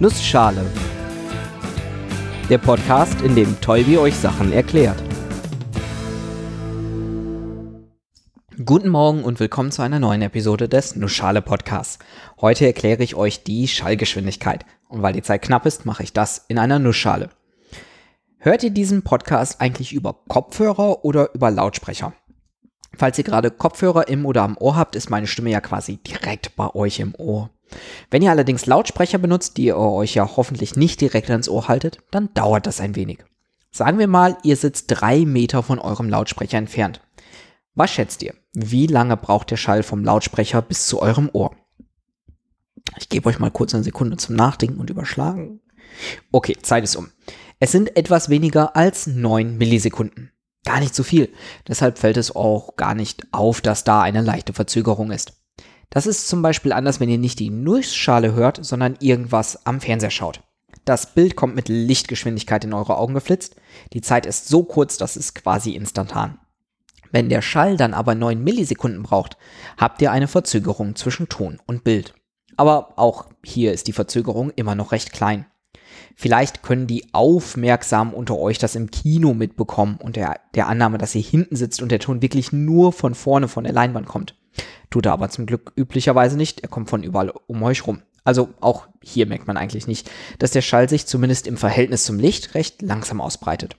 Nussschale. Der Podcast, in dem Tolbi euch Sachen erklärt. Guten Morgen und willkommen zu einer neuen Episode des Nussschale Podcasts. Heute erkläre ich euch die Schallgeschwindigkeit. Und weil die Zeit knapp ist, mache ich das in einer Nussschale. Hört ihr diesen Podcast eigentlich über Kopfhörer oder über Lautsprecher? Falls ihr gerade Kopfhörer im oder am Ohr habt, ist meine Stimme ja quasi direkt bei euch im Ohr. Wenn ihr allerdings Lautsprecher benutzt, die ihr euch ja hoffentlich nicht direkt ans Ohr haltet, dann dauert das ein wenig. Sagen wir mal, ihr sitzt drei Meter von eurem Lautsprecher entfernt. Was schätzt ihr? Wie lange braucht der Schall vom Lautsprecher bis zu eurem Ohr? Ich gebe euch mal kurz eine Sekunde zum Nachdenken und überschlagen. Okay, Zeit ist um. Es sind etwas weniger als 9 Millisekunden. Gar nicht so viel. Deshalb fällt es auch gar nicht auf, dass da eine leichte Verzögerung ist. Das ist zum Beispiel anders, wenn ihr nicht die Nussschale hört, sondern irgendwas am Fernseher schaut. Das Bild kommt mit Lichtgeschwindigkeit in eure Augen geflitzt. Die Zeit ist so kurz, dass es quasi instantan. Wenn der Schall dann aber 9 Millisekunden braucht, habt ihr eine Verzögerung zwischen Ton und Bild. Aber auch hier ist die Verzögerung immer noch recht klein. Vielleicht können die aufmerksam unter euch das im Kino mitbekommen und der, der Annahme, dass ihr hinten sitzt und der Ton wirklich nur von vorne von der Leinwand kommt. Tut er aber zum Glück üblicherweise nicht. Er kommt von überall um euch rum. Also auch hier merkt man eigentlich nicht, dass der Schall sich zumindest im Verhältnis zum Licht recht langsam ausbreitet.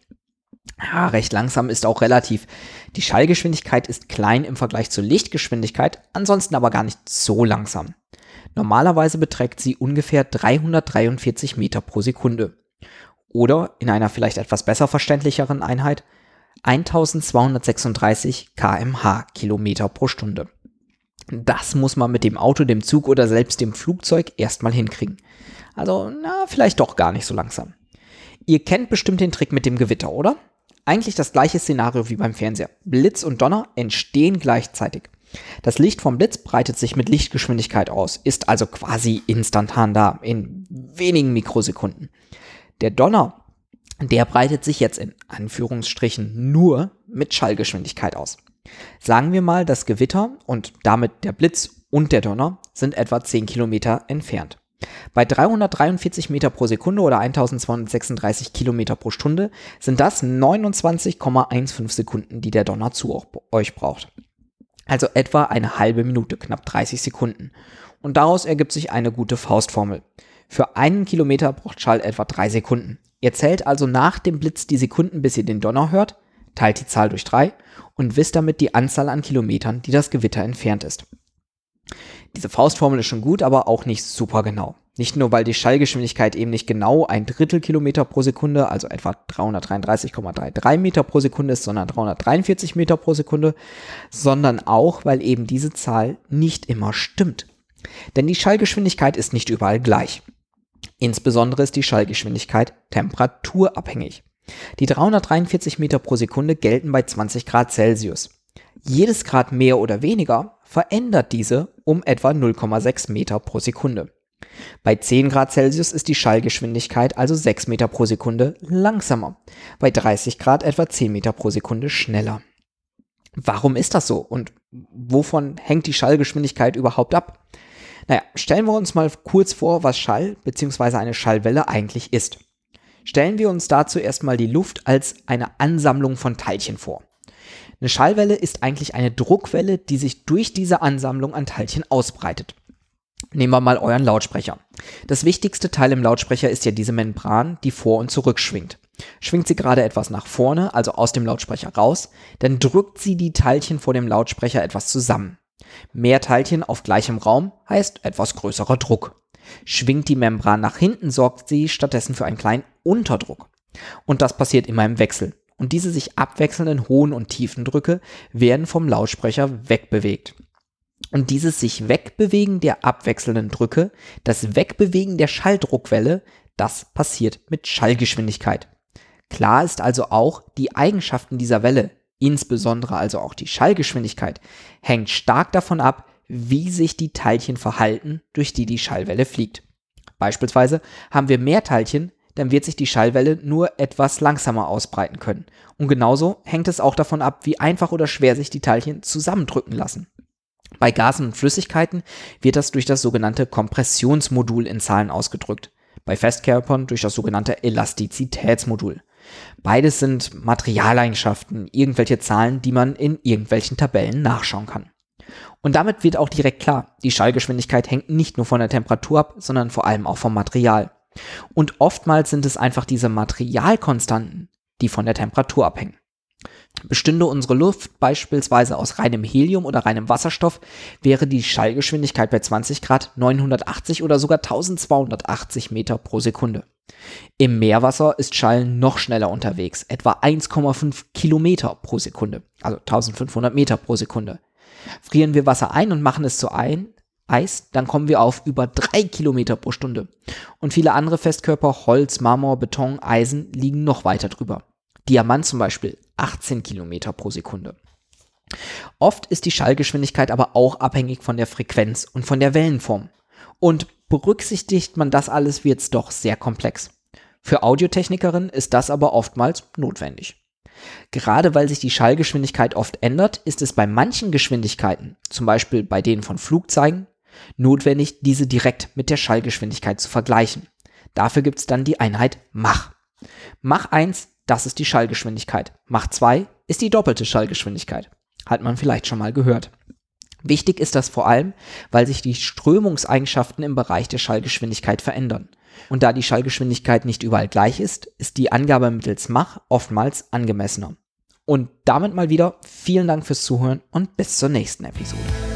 Ja, recht langsam ist auch relativ. Die Schallgeschwindigkeit ist klein im Vergleich zur Lichtgeschwindigkeit, ansonsten aber gar nicht so langsam. Normalerweise beträgt sie ungefähr 343 Meter pro Sekunde. Oder in einer vielleicht etwas besser verständlicheren Einheit 1236 kmh Kilometer pro Stunde. Das muss man mit dem Auto, dem Zug oder selbst dem Flugzeug erstmal hinkriegen. Also, na, vielleicht doch gar nicht so langsam. Ihr kennt bestimmt den Trick mit dem Gewitter, oder? Eigentlich das gleiche Szenario wie beim Fernseher. Blitz und Donner entstehen gleichzeitig. Das Licht vom Blitz breitet sich mit Lichtgeschwindigkeit aus, ist also quasi instantan da, in wenigen Mikrosekunden. Der Donner, der breitet sich jetzt in Anführungsstrichen nur mit Schallgeschwindigkeit aus. Sagen wir mal, das Gewitter und damit der Blitz und der Donner sind etwa 10 Kilometer entfernt. Bei 343 Meter pro Sekunde oder 1236 Kilometer pro Stunde sind das 29,15 Sekunden, die der Donner zu euch braucht. Also etwa eine halbe Minute, knapp 30 Sekunden. Und daraus ergibt sich eine gute Faustformel. Für einen Kilometer braucht Schall etwa drei Sekunden. Ihr zählt also nach dem Blitz die Sekunden, bis ihr den Donner hört, teilt die Zahl durch drei und wisst damit die Anzahl an Kilometern, die das Gewitter entfernt ist. Diese Faustformel ist schon gut, aber auch nicht super genau. Nicht nur, weil die Schallgeschwindigkeit eben nicht genau ein Drittel Kilometer pro Sekunde, also etwa 333,33 Meter pro Sekunde ist, sondern 343 Meter pro Sekunde, sondern auch, weil eben diese Zahl nicht immer stimmt. Denn die Schallgeschwindigkeit ist nicht überall gleich. Insbesondere ist die Schallgeschwindigkeit temperaturabhängig. Die 343 Meter pro Sekunde gelten bei 20 Grad Celsius. Jedes Grad mehr oder weniger verändert diese um etwa 0,6 Meter pro Sekunde. Bei 10 Grad Celsius ist die Schallgeschwindigkeit also 6 Meter pro Sekunde langsamer, bei 30 Grad etwa 10 Meter pro Sekunde schneller. Warum ist das so und wovon hängt die Schallgeschwindigkeit überhaupt ab? Naja, stellen wir uns mal kurz vor, was Schall bzw. eine Schallwelle eigentlich ist. Stellen wir uns dazu erstmal die Luft als eine Ansammlung von Teilchen vor. Eine Schallwelle ist eigentlich eine Druckwelle, die sich durch diese Ansammlung an Teilchen ausbreitet. Nehmen wir mal euren Lautsprecher. Das wichtigste Teil im Lautsprecher ist ja diese Membran, die vor und zurück schwingt. Schwingt sie gerade etwas nach vorne, also aus dem Lautsprecher raus, dann drückt sie die Teilchen vor dem Lautsprecher etwas zusammen. Mehr Teilchen auf gleichem Raum heißt etwas größerer Druck. Schwingt die Membran nach hinten, sorgt sie stattdessen für einen kleinen Unterdruck. Und das passiert immer im Wechsel und diese sich abwechselnden hohen und tiefen Drücke werden vom Lautsprecher wegbewegt. Und dieses sich wegbewegen der abwechselnden Drücke, das Wegbewegen der Schalldruckwelle, das passiert mit Schallgeschwindigkeit. Klar ist also auch, die Eigenschaften dieser Welle, insbesondere also auch die Schallgeschwindigkeit, hängt stark davon ab, wie sich die Teilchen verhalten, durch die die Schallwelle fliegt. Beispielsweise haben wir mehr Teilchen, dann wird sich die Schallwelle nur etwas langsamer ausbreiten können. Und genauso hängt es auch davon ab, wie einfach oder schwer sich die Teilchen zusammendrücken lassen. Bei Gasen und Flüssigkeiten wird das durch das sogenannte Kompressionsmodul in Zahlen ausgedrückt. bei Festkörpern durch das sogenannte Elastizitätsmodul. Beides sind Materialeigenschaften, irgendwelche Zahlen, die man in irgendwelchen Tabellen nachschauen kann. Und damit wird auch direkt klar, die Schallgeschwindigkeit hängt nicht nur von der Temperatur ab, sondern vor allem auch vom Material. Und oftmals sind es einfach diese Materialkonstanten, die von der Temperatur abhängen. Bestünde unsere Luft beispielsweise aus reinem Helium oder reinem Wasserstoff, wäre die Schallgeschwindigkeit bei 20 Grad 980 oder sogar 1280 Meter pro Sekunde. Im Meerwasser ist Schall noch schneller unterwegs, etwa 1,5 Kilometer pro Sekunde, also 1500 Meter pro Sekunde. Frieren wir Wasser ein und machen es zu ein, Eis, dann kommen wir auf über 3 Kilometer pro Stunde. Und viele andere Festkörper, Holz, Marmor, Beton, Eisen, liegen noch weiter drüber. Diamant zum Beispiel 18 Kilometer pro Sekunde. Oft ist die Schallgeschwindigkeit aber auch abhängig von der Frequenz und von der Wellenform. Und berücksichtigt man das alles, wird es doch sehr komplex. Für Audiotechnikerinnen ist das aber oftmals notwendig. Gerade weil sich die Schallgeschwindigkeit oft ändert, ist es bei manchen Geschwindigkeiten, zum Beispiel bei denen von Flugzeugen, notwendig, diese direkt mit der Schallgeschwindigkeit zu vergleichen. Dafür gibt es dann die Einheit Mach. Mach 1, das ist die Schallgeschwindigkeit. Mach 2 ist die doppelte Schallgeschwindigkeit. Hat man vielleicht schon mal gehört. Wichtig ist das vor allem, weil sich die Strömungseigenschaften im Bereich der Schallgeschwindigkeit verändern. Und da die Schallgeschwindigkeit nicht überall gleich ist, ist die Angabe mittels Mach oftmals angemessener. Und damit mal wieder vielen Dank fürs Zuhören und bis zur nächsten Episode.